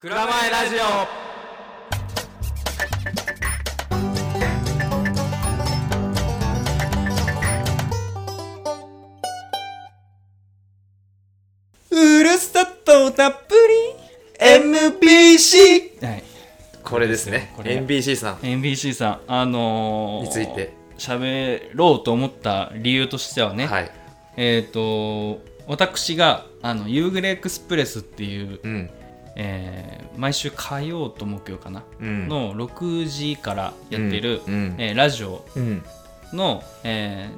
蔵前ラジオ。うるさとたっぷり。MBC! はい。これですね。これ NBC さん。MBC さん、あのー、について。喋ろうと思った理由としてはね、はい。えっ、と、私が、あの、ユーグレエクスプレスっていう、うんえー毎週火曜と木曜かな、うん。の6時からやってる、うんうん。えーラジオうん。の、え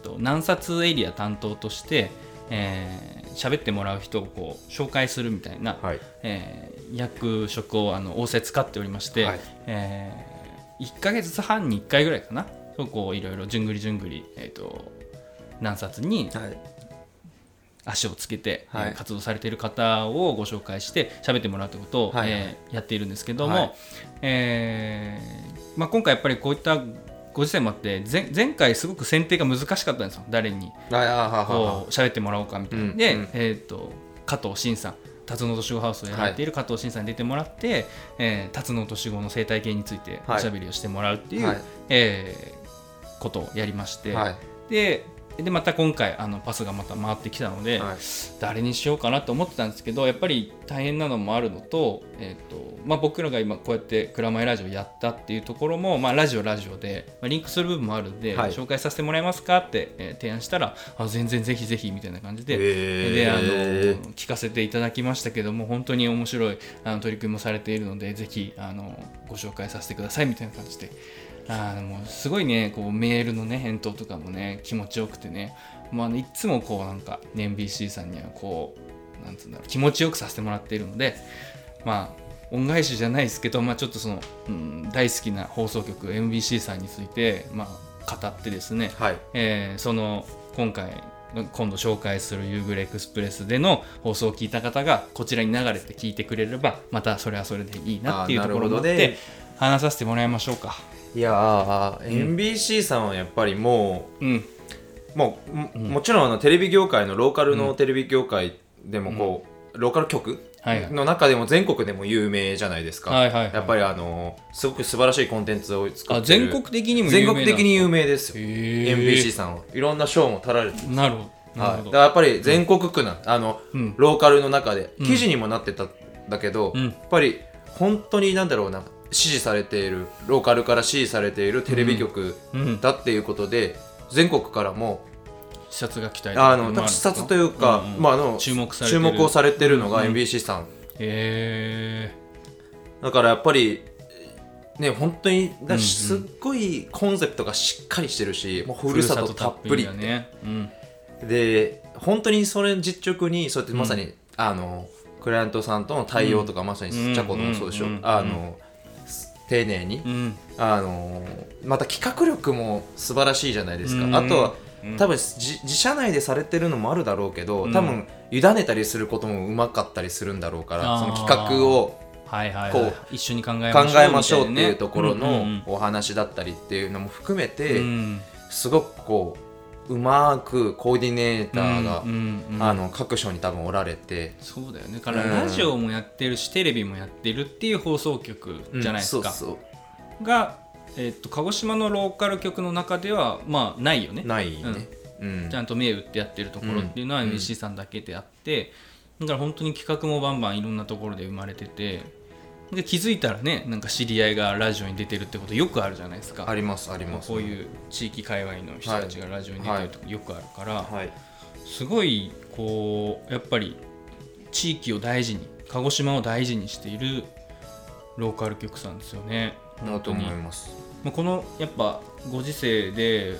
ー、と南薩エリア担当として、えー喋ってもらう人をこう紹介するみたいな、はい。えー役職をあの仰せ使っておりまして、はい。え1か月半に1回ぐらいかなそうこういろいろじゅんぐりじゅんぐり、えー、と南薩にはい足をつけて、はい。えー活動されている方をご紹介して喋ってもらうということを、はいえーやっているんですけども、はい。えーまあ、今回やっぱりこういったご時世もあって前前回すごく選定が難しかったんですよ。誰にこう喋ってもらおうかみたいな、で、うんうん。えー、と加藤慎さん。辰野年子ハウスをやられている加藤慎さんに出てもらって、えー辰野年子の生態系についておはいしゃべりをしてもらうっていう、はい。えーことをやりまして、はい。ででまた今回あのパスがまた回ってきたので、はい誰にしようかなと思ってたんですけどやっぱり大変なのもあるのと,、えーとまあ、僕らが今こうやって「蔵前ラジオ」やったっていうところも、まあ、ラジオラジオで、まあ、リンクする部分もあるんで、はい紹介させてもらえますかって、えー提案したらあ全然ぜひぜひみたいな感じで,、であの聞かせていただきましたけども本当に面白いあの取り組みもされているのでぜひあのご紹介させてくださいみたいな感じで。あーもうすごいねこうメールのね返答とかもね気持ちよくてね、まああの、いっつもこうなんか、ね、NBC さんにはこうなんつうんだろう気持ちよくさせてもらっているのでまあ恩返しじゃないですけど、まあ、ちょっとその、うん、大好きな放送局 MBC さんについて、まあ、語ってですね、はい。えーその今回今度紹介するユーグレエクスプレスでの放送を聞いた方がこちらに流れて聞いてくれればまたそれはそれでいいなっていうところもあっなるほどね。て話させてもらいましょうか。いやー NBC さんはやっぱりもうん、うもうももちろんあのテレビ業界のローカルのテレビ業界でもこうローカル局の中でも全国でも有名じゃないですか。はいはいはい。やっぱりあのすごく素晴らしいコンテンツを作あってる。全国的にも有名全国的に有名ですよ。NBC さんは。いろんな賞も取られてるなるほど。なはい、るほど、だからやっぱり全国区なん。あの、うん。ローカルの中でうん。記事にもなってたんだけど、うん。やっぱり本当になんだろうな支持されているローカルから支持されているテレビ局うん、だっていうことで、全国からも視察が期待さあの視察というか、うんうん。まあ、あの注目注目をされてるのがうん MBC さん、へだからやっぱりね本当にすっごいコンセプトがしっかりしてるしもうえふるさとたっぷりだね、うん、で本当にそれ実直にそうやってまさに、あのクライアントさんとの対応とか、まさにうんチャコのもそうでしょ、うんうん。あの丁寧に、うん。あのまた企画力も素晴らしいじゃないですか、うん。あとはうん。多分自自社内でされてるのもあるだろうけど、うん。多分委ねたりすることもうまかったりするんだろうからその企画をはいはい、こはい。う一緒に考え考ましょうえましょうっていうところうんのうん。お話だったりっていうのも含めうて、ん。すごくこううまくコーディネーターが、うんうんうん。あの各所に多分おられて、そうだよね。だからうんラジオもやってるし、テレビもやってるっていう放送局じゃないですか、うん。そうそが、えっと鹿児島のローカル局の中ではまあないよね。うないね、うん。ちゃんと銘打ってやってるところっていうのはうん。NBC さんだけであって、だから本当に企画もバンバンいろんなところで生まれててで気づいたらねなんか知り合いがラジオに出てるってことよくあるじゃないですか。ありますあります。こういう地域界隈の人たちがラジオに出てるとかよくあるから、はいすごいこうやっぱり地域を大事に鹿児島を大事にしているローカル局さんですよね。本当に思います。まあ、このやっぱご時世で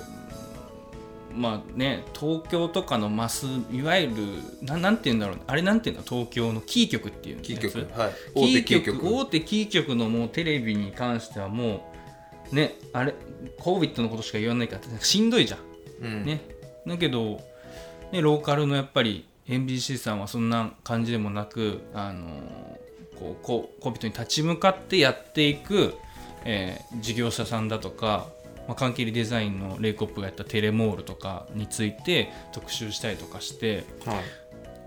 まあね東京とかのマスいわゆるななんて言うんだろうあれなんていうんだ？東京のキー局っていうキー局。はい。大手キー局。局大手キー局のもうテレビに関してはもうねあれ COVID のことしか言わないからしんどいじゃん。うん。ね、だけど、ね、ローカルのやっぱり NBC さんはそんな感じでもなく、あのこうこう COVID に立ち向かってやっていく、えー事業者さんだとか、まあ、関係デザインのレイコップがやったテレモールとかについて特集したりとかしてはい。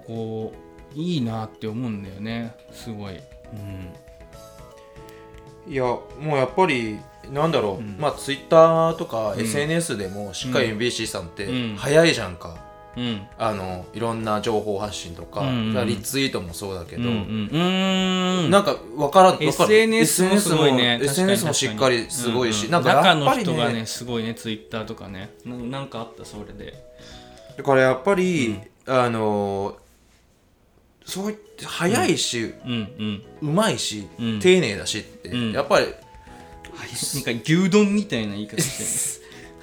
こういいなって思うんだよね。すごい。うん。いやもうやっぱりなんだろう、うん。まあツイッターとかん SNS でもしっかり MBC さんってうん。早いじゃんか、うん。あのいろんな情報発信とか、うんうん。うんリツイートもそうだけど、うんうん。うんなんか分からん分かる？SNS もすごいね。SNS もしっかりすごいし、なんか中のやっぱりね人がねすごいねツイッターとかね。ななんかあったそれで。だからやっぱり、あのそういって早いし、うん。うんうまいし、うん。丁寧だしって、うん。やっぱりなんか牛丼みたいな言い方してる。早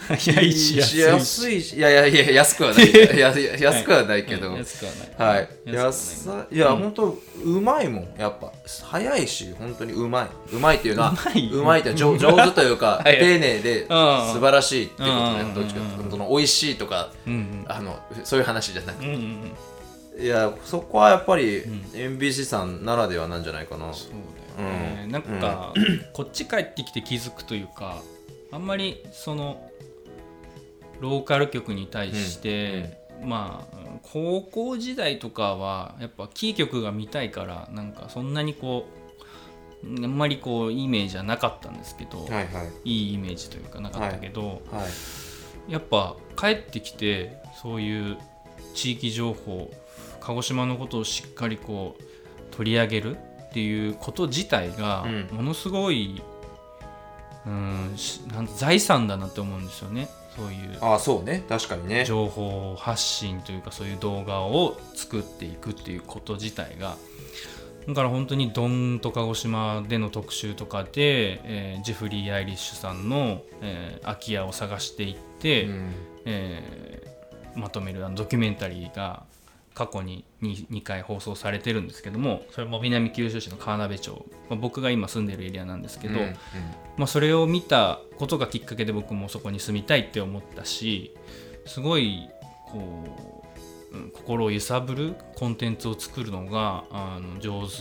いし安いし。安いし。いやいやいや安くはない。い やいや安くはないけど、うん安くはない。はい、安い安さいや、うん。本当うまいもん。やっぱ早いし本当にうまい。うまいっていうのはうまい。って上上手というか はい。丁寧で素晴らしいってことねうん。どっちかいうと。その美味しいとかうん。あのそういう話じゃなくうんうんうん。ていやそこはやっぱりん。MBC さんならではなんじゃないかな。そうだよね、うん。なんか、こっち帰ってきて気づくというかあんまりそのローカル局に対して、まあ高校時代とかはやっぱキー局が見たいからなんかそんなにこうあんまりこういいイメージはなかったんですけど、はいはい。いいイメージというかなかったけど、はい。やっぱ帰ってきてそういう地域情報鹿児島のことをしっかりこう取り上げるっていうこと自体がうん。ものすごい、うん、しなん財産だなって思うんですよねそういうああそうね。確かにね。情報発信というかそういう動画を作っていくっていうこと自体がだから本当にドンと鹿児島での特集とかで、えージェフリー・アイリッシュさんの、えー空き家を探していって、うん。えーまとめるあのドキュメンタリーが過去に 2, 2回放送されてるんですけどもそれも。南九州市の川辺町、まあ、僕が今住んでるエリアなんですけど、うんうん。まあ、それを見たことがきっかけで僕もそこに住みたいって思ったしすごいこう、うん心を揺さぶるコンテンツを作るのがあの上手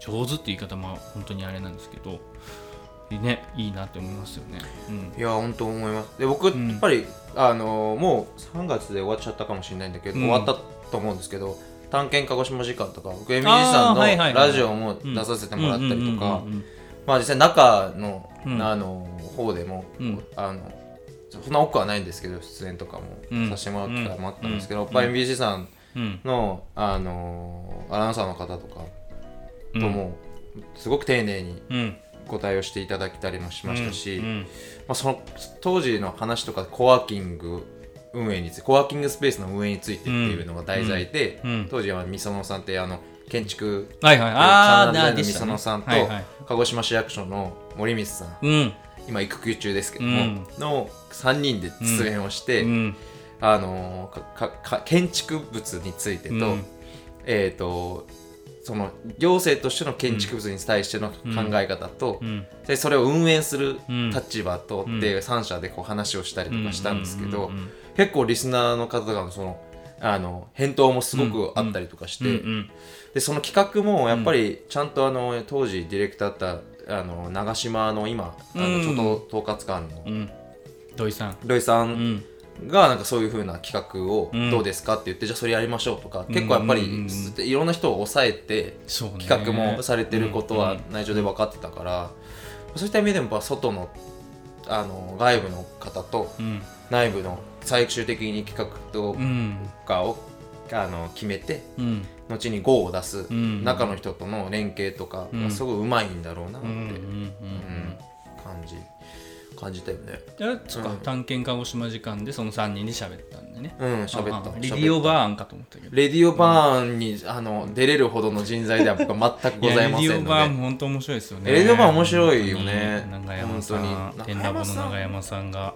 上手って言い方も本当にあれなんですけどねいいなって思いますよね。うん。いや本当思います。で僕やん。っぱり、あのもう3月で終わっちゃったかもしれないんだけど、うん。終わったと思うんですけど探検鹿児島時間とか僕 MG さんのラジオも出させてもらったりとかまあ実際中の,、うん。あの方でも、うん。あのそんな多くはないんですけど出演とかもうん。させてもらう機会もあったんですけど、うん。やっぱり MBC さんうん。の、あのアナウンサーの方とかうん。ともすごく丁寧にうん。ご対応していただけたりもしましたし、うん。まあ、その当時の話とかコワーキング運営についてコワーキングスペースの運営についてっていうのが題材で、うん。うん。当時はみそのさんってあの建築はいはい。ああみそのさんと、はいはい。鹿児島市役所の森光さん。うん。今育休中ですけども、うん。の3人で出演をして、うん。あのかかか建築物についてと,、うん。えー、とその行政としての建築物に対しての考え方と、うん。でそれを運営するうん。立場とで3社でこう話をしたりとかしたんですけど、結構リスナーの方がそのあの返答もすごくあったりとかして、でその企画もやっぱりちゃんとあの当時ディレクターだったあの長島の今あのうん。ちょっと統括官のうん。土井さん。土井さうんんがなんかそういう風な企画をうんどうですかって言って、じゃあそれやりましょうとか結構やっぱりうんうんうん。いろんな人を抑えて企画もされてることはうん内情で分かってたから、そういった意味でもやっぱ外のあの外部の方とうん。内部の最終的に企画とうん。かを、あの決めてうん。後に GO を出すん。中の人との連携とかすごいうまいんだろうなって、うんうんうん。うん感じ感じたよね。そっかうん。探検鹿児島時間でその3人で喋ったんでね。うん喋った。レディオバーンかと思ったけど。レディオバーンに、あの出れるほどの人材では僕は全くございませんので。やレディオバーンも本当面白いですよね。レディオバーン面白いよね。長山さん。天ラボの長山さんが。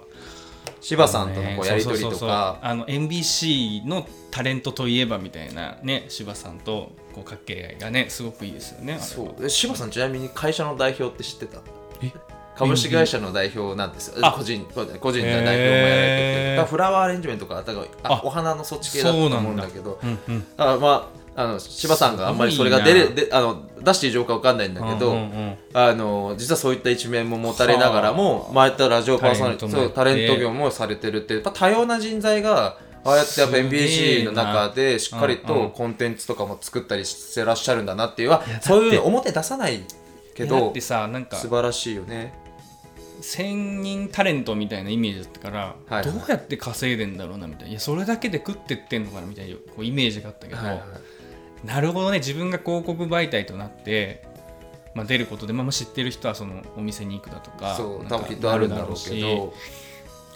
柴さんとのこうね。やり取りとか。あの MBC のタレントといえばみたいなね柴さんとこう掛け合いがねすごくいいですよねそう。で柴さんちなみに会社の代表って知ってた？え？株式会社の代表なんです個人個人の代表もやられてて。フラワーアレンジメントとかああお花のそっち系だと思うんだけど。うんうんあまああの柴さんがあんまりそれが出であの出していい状況かわかんないんだけど、うんうんうん。あの実はそういった一面も持たれながらもはあ前やったラジオパーソナリティタタレント業もされてるってやっぱ多様な人材がああやってやっぱすげえ MBC の中でしっかりとコンテンツとかも作ったりしてらっしゃるんだなっていうはそういうの表出さないけどだってさなんか素晴らしいよね千人タレントみたいなイメージだったから、はいはい。どうやって稼いでんだろうなみたいな。いやそれだけで食ってってんのかなみたいなこうイメージがあったけど、はいはいなるほどね。自分が広告媒体となって、まあ、出ることで、まあ、まあ知ってる人はそのお店に行くだとかそう多分きっとあるんだろうけど。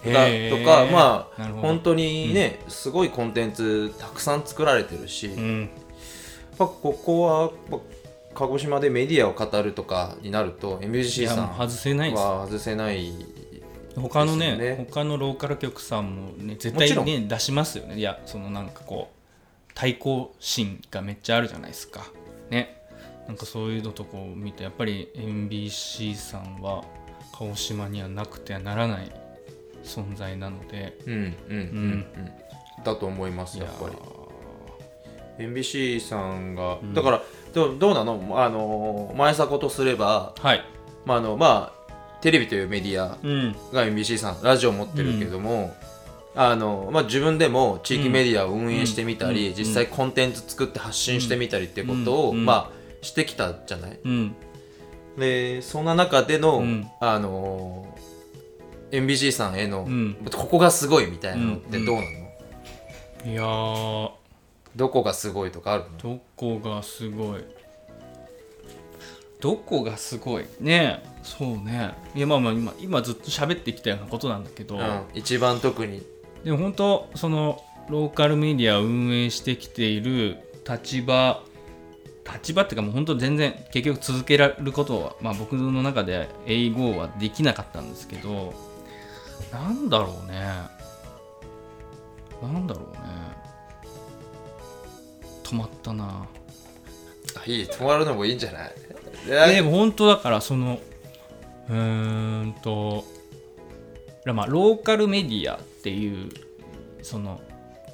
だとかまあ本当にね、すごいコンテンツたくさん作られてるし、やっうんぱここはまあ鹿児島でメディアを語るとかになるとい MBC さん外せない外せない他のねね他のローカル局さんもね絶対ね出しますよね。いやそのなんかこう対抗心がめっちゃあるじゃないですか。ね。なんかそういうのとこう見てやっぱり MBC さんは鹿児島にはなくてはならない存在なので。うんうんうんうん。だと思いますやっぱり MBC さんが、だからどうどうなの？あの前迫とすれば、はい。まああのまあ、テレビというメディアうん。が MBC さんラジオ持ってるけども、あのまあ、自分でも地域メディアを運営してみたり、うん。実際コンテンツ作って発信してみたりってことを、うん。まあ、してきたじゃない？うん。でそんな中での、うん。あの MBC さんへの、うん。ここがすごいみたいなのってどうなの、いやーどこがすごいとかあるの？どこがすごい？どこがすごい？ねえ。そうね。いやまあまあ今今ずっと喋ってきたようなことなんだけど、うん、一番特に。でも本当そのローカルメディアを運営してきている立場立場っていうかもう本当全然結局続けられることは、まあ、僕の中で英語はできなかったんですけどなんだろうね。なんだろうね止まったな。あいい止まるのもいいんじゃない？えでも本当だからそのうーんとまあローカルメディアっていうその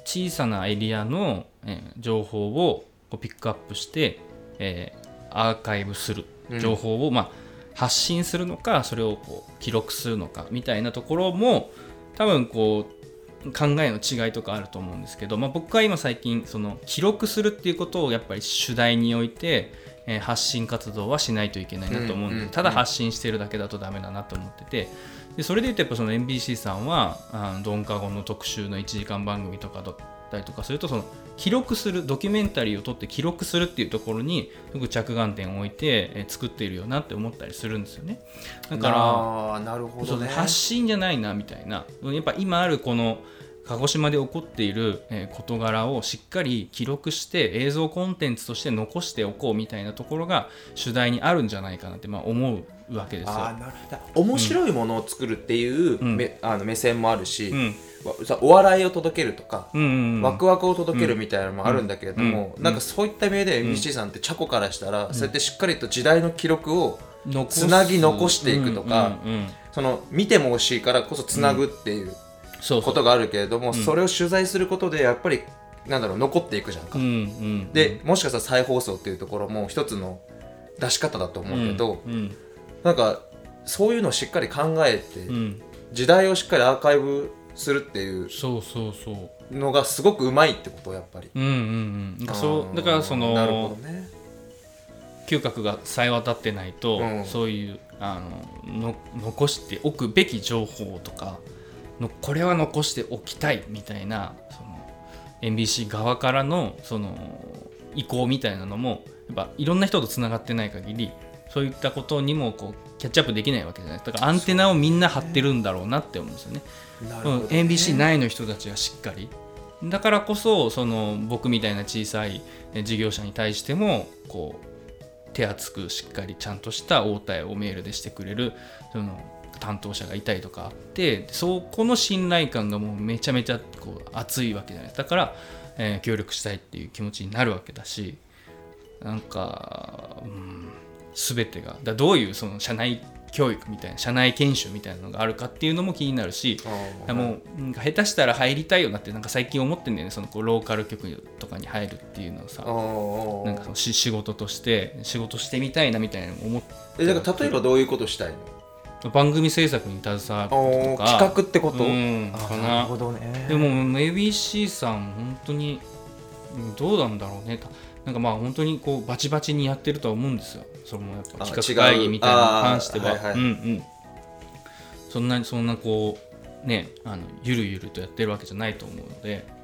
小さなエリアの、えー情報をこうピックアップして、えーアーカイブするうん。情報を、まあ、発信するのかそれをこう記録するのかみたいなところも多分こう考えの違いとかあると思うんですけど、まあ、僕は今最近その記録するっていうことをやっぱり主題において、えー発信活動はしないといけないなと思うんで、うんうんただ発信してるだけだとダメだなと思っててでそれで言うとやっぱその MBC さんはドンカゴの特集の1時間番組とかだったりとかするとその記録するドキュメンタリーを撮って記録するっていうところにすごく着眼点を置いて、えー作っているよなって思ったりするんですよね。だからなるほどね。発信じゃないなみたいな。やっぱ今あるこの鹿児島で起こっているえー事柄をしっかり記録して映像コンテンツとして残しておこうみたいなところが主題にあるんじゃないかなってまあ思うわけですよ。あーなるだ面白いものを作るっていう、ん。めあの目線もあるし、うん。お笑いを届けるとか、うんうんうん。ワクワクを届けるみたいなのもあるんだけれども、うん。なんかそういった意味で MBC さんってチャコからしたら、そうやってしっかりと時代の記録をつなぎ残していくとかうん。うんうんその見ても欲しいからこそつなぐっていうことがあるけれども、それを取材することでやっぱりなんだろう残っていくじゃんか、うんうんでもしかしたら再放送っていうところも一つの出し方だと思うけど、うんなんかそういうのをしっかり考えて、うん。うん時代をしっかりアーカイブするっていうそうそうそう。のがすごくうまいってことやっぱり。うんうんうん。そうだからそなるほのどね。嗅覚がさえ渡ってないと、うん。そういうあのの残しておくべき情報とかのこれは残しておきたいみたいなその NBC 側からのその意向みたいなのもやっぱいろんな人とつながってない限りそういったことにもこうキャッチアップできないわけじゃない。ですかだからアンテナをみんな張ってるんだろうなって思うんですよね。うん NBC 内の人たちがしっかり。だからこそその僕みたいな小さいえ事業者に対してもこう手厚くしっかりちゃんとした応対をメールでしてくれるその担当者がいたりとかあってそこの信頼感がもうめちゃめちゃこう熱いわけじゃないだから、えー協力したいっていう気持ちになるわけだしなんか、うん、全てがだどういうその社内教育みたいな社内研修みたいなのがあるかっていうのも気になるしあーもうなんか下手したら入りたいよなってなんか最近思ってんだよねそのこうローカル局とかに入るっていうのをさ。なんかそのし仕事として仕事してみたいなみたいなの思っえだから例えばどういうことしたいの？番組制作に携わることか。企画ってこと、うん。あかな。なるほどね。でも ABC さん本当にうんどうなんだろうね。たなんかまあ本当にこうバチバチにやってるとは思うんですよ。そのやっぱあ企画会議みたいなのに関しては、違うあーはいはいうんうん。そんなにそんなこうねあのゆるゆるとやってるわけじゃないと思うので。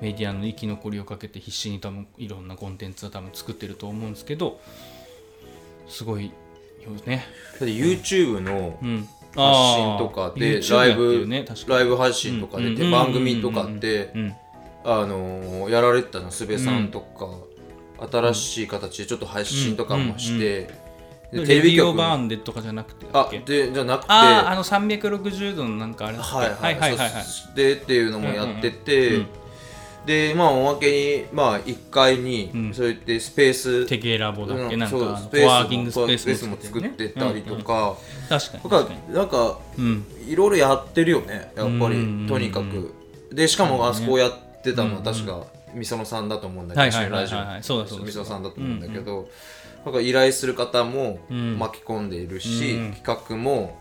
メディアの生き残りをかけて必死に多分いろんなコンテンツを多分作ってると思うんですけど。すごいよね。だって YouTube のうん。発信とかで、ライブ、ね。ライブ配信とかで、う番組とかって、うん。あのーやられてたのすべさんとか、新しい形でちょっと配信とかもして、でレビオバーンでとかじゃなくてあけ？でじゃなくてあああの360度のなんかあれはいはいはい。はいはいでっていうのもやってて、うんうんうんでまあおまけにまあ1階にうん。そうやってスペース、テケラボだっけ、うんなんかそうスペコワーキンーグスペースも作ってたりとうんうんか、確かに確かに。なんかうん。いろいろやってるよねやっぱりうんうんうんとにかく。でしかもあそこやってたのはうん確かみそのさんだと思うんだけどはいはいはいラジオはいそうだそうだ。みそさんだと思うんだけどなんか依頼する方もうん。巻き込んでいるしうん。企画も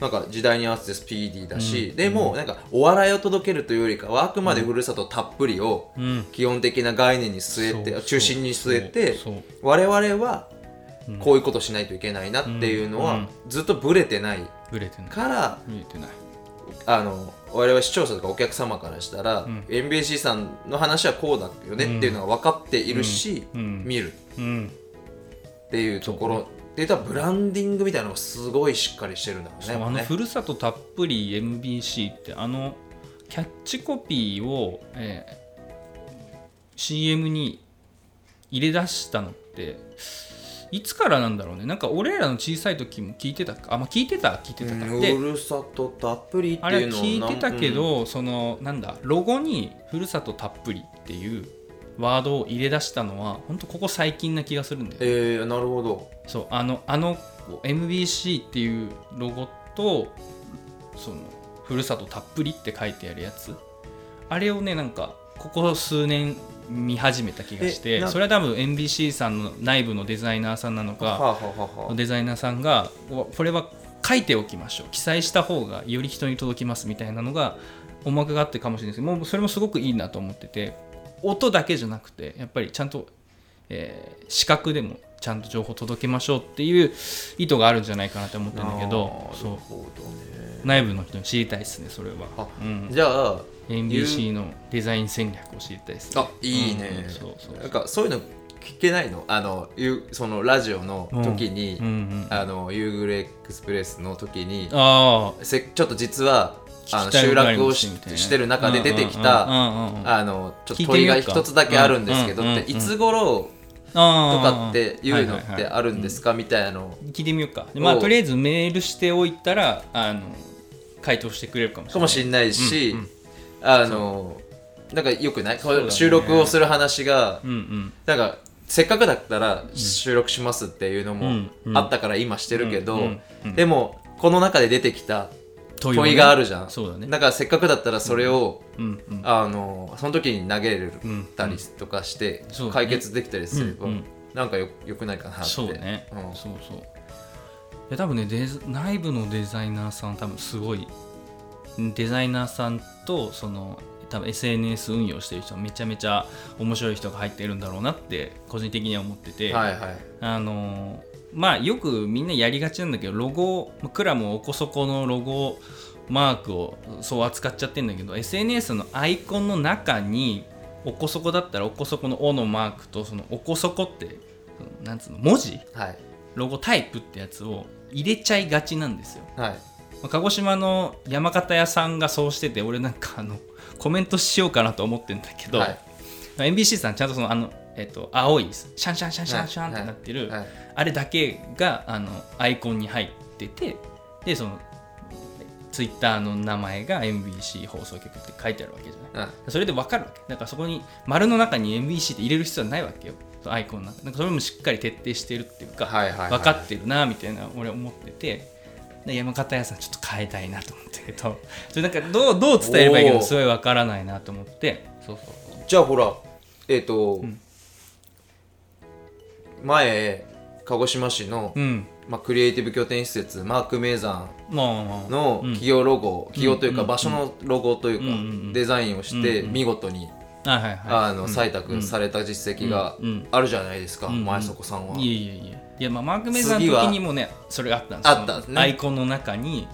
なんか時代に合わせてスピーディーだしでもなんかお笑いを届けるというよりかはあくまでふるさとたっぷりをうん。基本的な概念に据えそうて中心に据えて我々はうん。こういうことしないといけないなっていうのはうん。ずっとブレてない。ブレてない。からブレてない。あの我々視聴者とかお客様からしたら、ん。NBC さんの話はこうだよねっていうのが分かっているし、うん。見るうん。っていうところで言ったらブランディングみたいなのがすごいしっかりしてるんだろうね。あのねふるさとたっぷり MBC ってあのキャッチコピーを、えー CM に入れ出したのっていつからなんだろうね。なんか俺らの小さい時も聞いてたか？あ、まあ、聞いてた聞いてたか、うんでふるさとたっぷりってあれいうのを聞いてたけど、そのなんだロゴに「ふるさとたっぷり」っていうワードを入れ出したのは本当ここ最近な気がするんだよね。えー、なるほどそうあのあの MBC っていうロゴとそのふるさとたっぷりって書いてあるやつ。あれをねなんかここ数年見始めた気がしえてなそれは多分 MBC さんの内部のデザイナーさんなのかデザイナーさんがおこれは書いておきましょう。記載した方がより人に届きますみたいなのが思惑があってかもしれないです。けどもうそれもすごくいいなと思ってて音だけじゃなくてやっぱりちゃんと、えー視覚でもちゃんと情報届けましょうっていう意図があるんじゃないかなと思ってるんだけどそう。なるほどね。内部の人に知りたいですねそれは、あうん、じゃあ NBC のデザイン戦略を知りたいですね。あいいね、うんそうそうなんかそういうの聞けないの？あのゆそのラジオの時に、うんうんあのユーグルエクスプレスの時にああせちょっと実はあの集落をししてる中で出てきたうんうんうんうんあのちょっと問いが一つだけあるんですけどうんうんうんっていつ頃かっていうのってあるんですか？みたいなの。聞いてみようか。でまあとりあえずメールしておいたらあの回答してくれるかもしれない。しれないしうんうんあのなんかよくない？ね。収録をする話がうんうん。なんかせっかくだったら収録しますっていうのもあったから今してるけど、うんうんうん。でもこの中で出てきた問いをね。があるじゃん、そうだね。だからせっかくだったらそれを、うんうんあのその時に投げれうんたりとかして、解決できたりすれば、うんうん。なんかよよくないかなって。そうね、うん。そうそう。で多分ねデザ内部のデザイナーさん多分すごいデザイナーさんとその多分 SNS 運用してる人はめちゃめちゃ面白い人が入ってるんだろうなって個人的には思ってて、はいはい。あのまあよくみんなやりがちなんだけどロゴクラムおこそこのロゴマークをそう扱っちゃってんだけど SNS のアイコンの中におこそこだったらおこそこの「お」のマークとそのおこそこってなんつうの文字？はい。ロゴタイプってやつを入れちゃいがちなんですよ。はい。まあ鹿児島の山形屋さんがそうしてて俺なんかあのコメントしようかなと思ってんだけど、はい。NBC さんちゃんとそのあの、えっと青いシャンシャンシャンシャンシャンってなってる、はい。あれだけがあのアイコンに入っててでそのツイッターの名前が MBC 放送局って書いてあるわけじゃない？うんそれで分かるわけ。だからそこに丸の中に MBC って入れる必要はないわけよ。アイコンなんかそれもしっかり徹底してるっていうか、はいはいはい。分かってるなみたいな俺思っててで山形屋さんちょっと変えたいなと思ったけどそれなんかどうどう伝えればいいかすごい分からないなと思って。そうそうそう。じゃあほらえっ、と、ん前鹿児島市の、うん。まあ、クリエイティブ拠点施設マーク・メイザンまあの企業ロゴ、企業というかうん場所のロゴというか、デザインをして見事に、あの採択された実績があるじゃないですか、前底さんは。いえいえいえ。いやまあマーク・メイザーの時にもねそれがあったんですあったね。アイコンの中に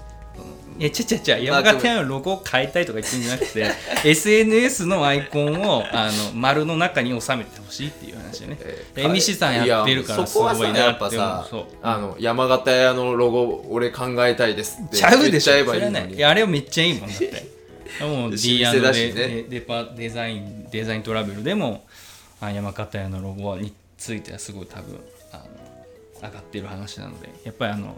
いやちゃちゃちゃ山形屋のロゴを変えたいとか言ってんじゃなくて SNS のアイコンをあの丸の中に収めてほしいっていう話でね。えで MC さんやってるからいやそこはさすごいなやっぱって思うさそう。あの山形屋のロゴ俺考えたいですってちゃうでしょ。言っちゃえばいいのに。いやあれはめっちゃいいもんだって。もう D& ね。デデパデザインデザイントラベルでもあ山形屋のロゴについてはすごい多分あの上がってる話なのでやっぱりあの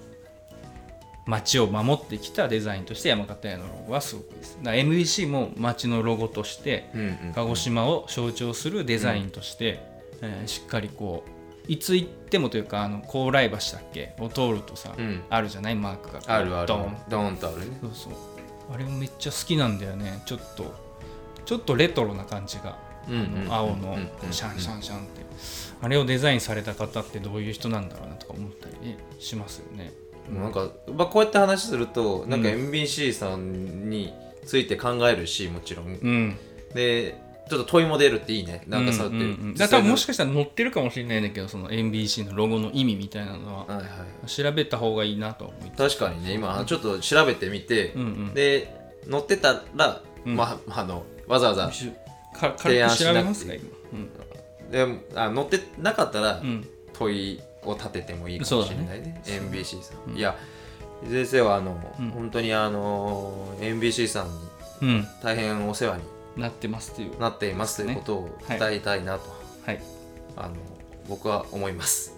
街を守ってきたデザインとして山形屋のロゴはすごくいいです。だから MBC も街のロゴとして鹿児島を象徴するデザインとして、えーしっかりこういつ行ってもというかあの高麗橋だっけ？を通るとさ、うん。あるじゃない？マークがあるある。ドン。ンとあるね。そうそう。あれもめっちゃ好きなんだよね。ちょっとちょっとレトロな感じが、青のシャンシャンシャンって。あれをデザインされた方ってどういう人なんだろうなとか思ったりしますよねなんか、まあ、こうやって話するとなんかうん MBC さんについて考えるしもちろん。うん。でちょっと問いも出るっていいね。なんかそうんうんうん。だから多分もしかしたら載ってるかもしれないんだけどその NBC のロゴの意味みたいなのははいはい。調べた方がいいなとは思い確かにね。今ちょっと調べてみて、うんうん。で載ってたら、うん。まああのわざわざか提案しなくてべますか今であ載ってなかったらうん、うん。問いを立ててもいいかもしれないね。ね。MBC さん、うん。いや先生はあの、うん。本当にあの MBC さんにうん、大変お世話になってますっていうなっていますということをはい。伝えたいなと、はい。あの僕は思います